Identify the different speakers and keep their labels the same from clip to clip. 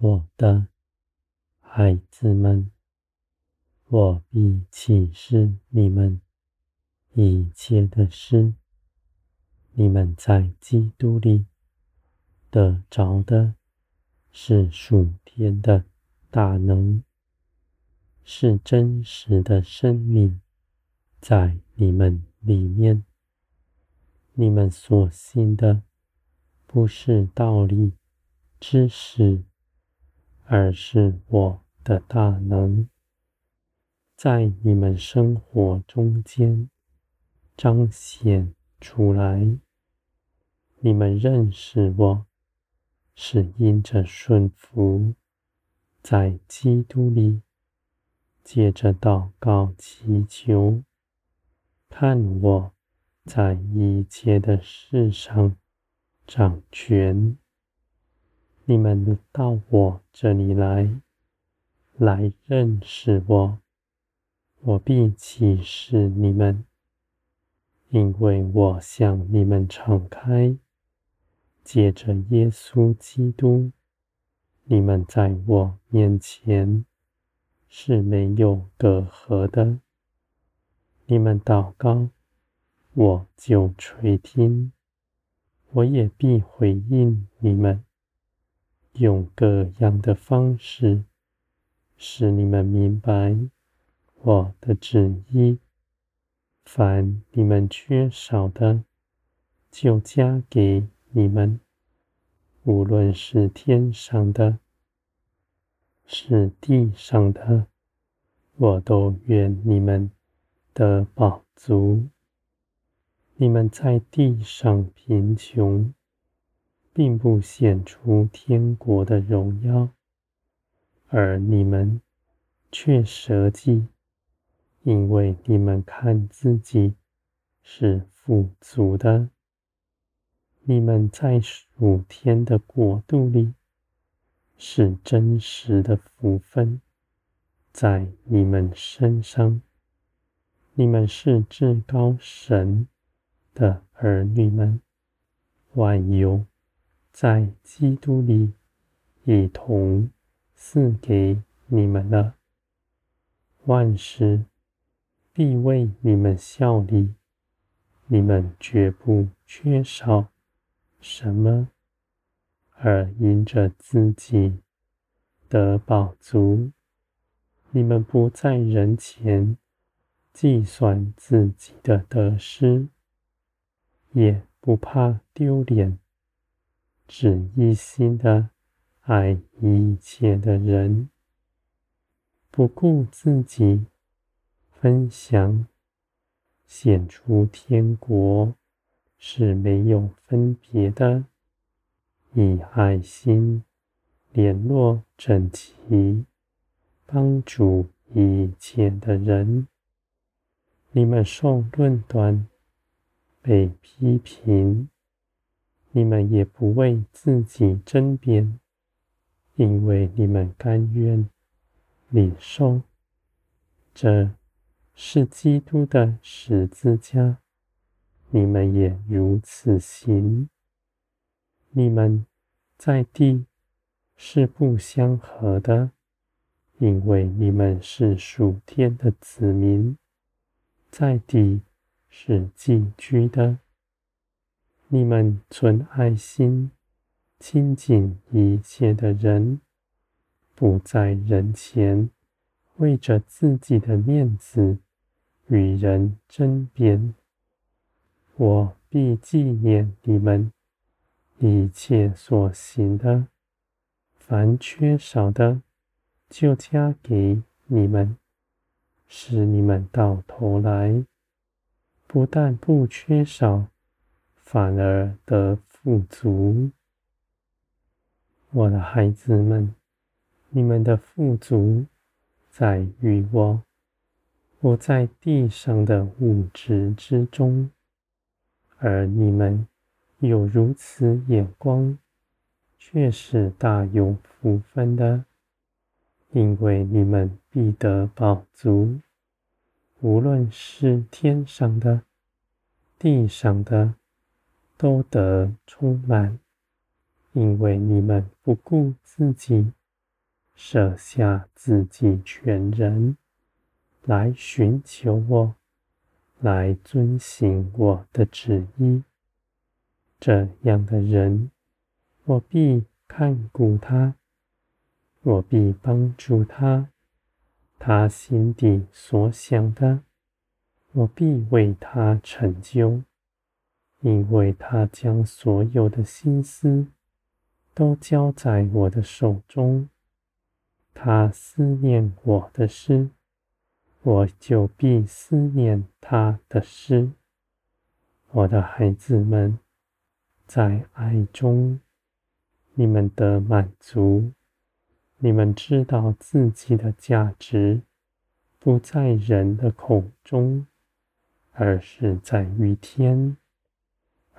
Speaker 1: 我的孩子们，我必启示你们一切的事。你们在基督里得着的是属天的大能，是真实的生命在你们里面。你们所信的不是道理、知识。而是我的大能，在你们生活中间彰显出来。你们认识我，是因着顺服，在基督里，借着祷告祈求，看我在一切的事上掌权。你们到我这里来，来认识我，我必启示你们，因为我向你们敞开，借着耶稣基督，你们在我面前是没有隔阂的。你们祷告，我就垂听，我也必回应你们。用各样的方式，使你们明白我的旨意。凡你们缺少的，就加给你们。无论是天上的，是地上的，我都愿你们得饱足。你们在地上贫穷。并不显出天国的荣耀，而你们却舍己，因为你们看自己是富足的。你们在属天的国度里是真实的福分，在你们身上，你们是至高神的儿女们，万有。在基督里，一同赐给你们了。万事必为你们效力，你们绝不缺少什么，而因着自己得饱足。你们不在人前计算自己的得失，也不怕丢脸。只一心的爱一切的人，不顾自己，分享，显出天国是没有分别的，以爱心联络整齐，帮助一切的人。你们受论断，被批评。你们也不为自己争辩，因为你们甘愿领受。这是基督的十字架，你们也如此行。你们在地是不相合的，因为你们是属天的子民，在地是寄居的。你们存爱心，亲近一切的人，不在人前为着自己的面子与人争辩。我必纪念你们一切所行的，凡缺少的，就加给你们，使你们到头来，不但不缺少。反而得富足，我的孩子们，你们的富足在于我，我在地上的物质之中，而你们有如此眼光，却是大有福分的，因为你们必得饱足，无论是天上的、地上的。都得充满，因为你们不顾自己，舍下自己全人，来寻求我，来遵行我的旨意。这样的人，我必看顾他，我必帮助他，他心底所想的，我必为他成就，因为他将所有的心思都交在我的手中。他思念我的诗，我就必思念他的诗。我的孩子们，在爱中。你们的满足，你们知道自己的价值不在人的口中，而是在于天。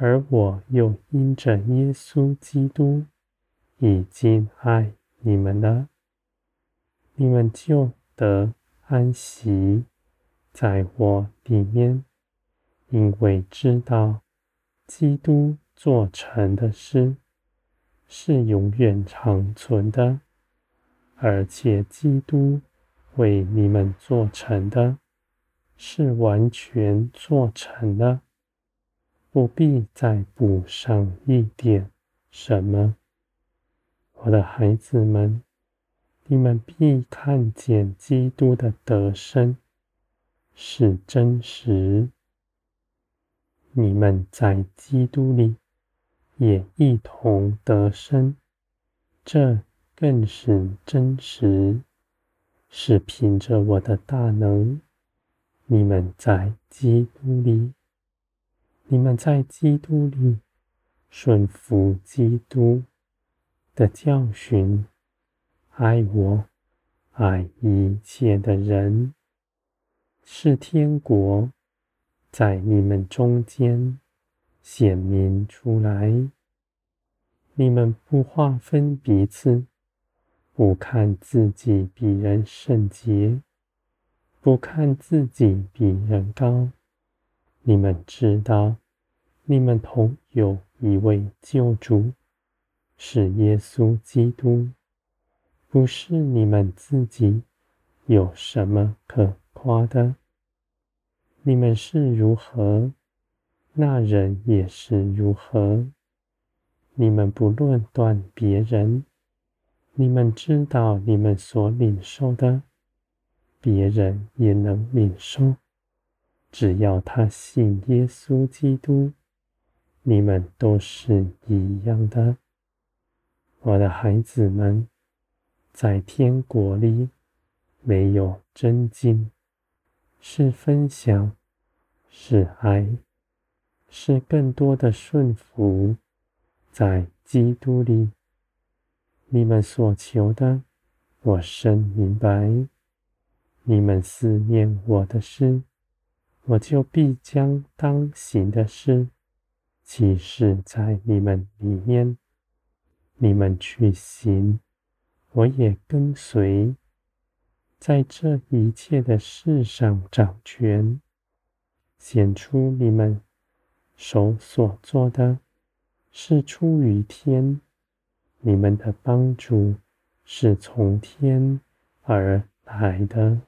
Speaker 1: 而我又因着耶稣基督已经爱你们了，你们就得安息在我里面，因为知道基督做成的事。是永远长存的，而且基督为你们做成的，是完全做成的，不必再补上一点什么。我的孩子们，你们必看见基督的得生是真实，你们在基督里。也一同得生，这更是真实，是凭着我的大能。你们在基督里，你们在基督里顺服基督的教训，爱我，爱一切的人，是天国在你们中间。显明出来，你们不划分彼此，不看自己比人圣洁，不看自己比人高。你们知道，你们同有一位救主，是耶稣基督，不是你们自己有什么可夸的。你们是如何？那人也是如何？你们不论断别人，你们知道你们所领受的，别人也能领受。只要他信耶稣基督，你们都是一样的。我的孩子们，在天国里没有真经，是分享，是爱。是更多的顺服，在基督里，你们所求的，我深明白。你们思念我的事，我就必将当行的事启示在你们里面。你们去行，我也跟随，在这一切的事上掌权，显出你们。手所做的，是出于天，你们的帮助是从天而来的。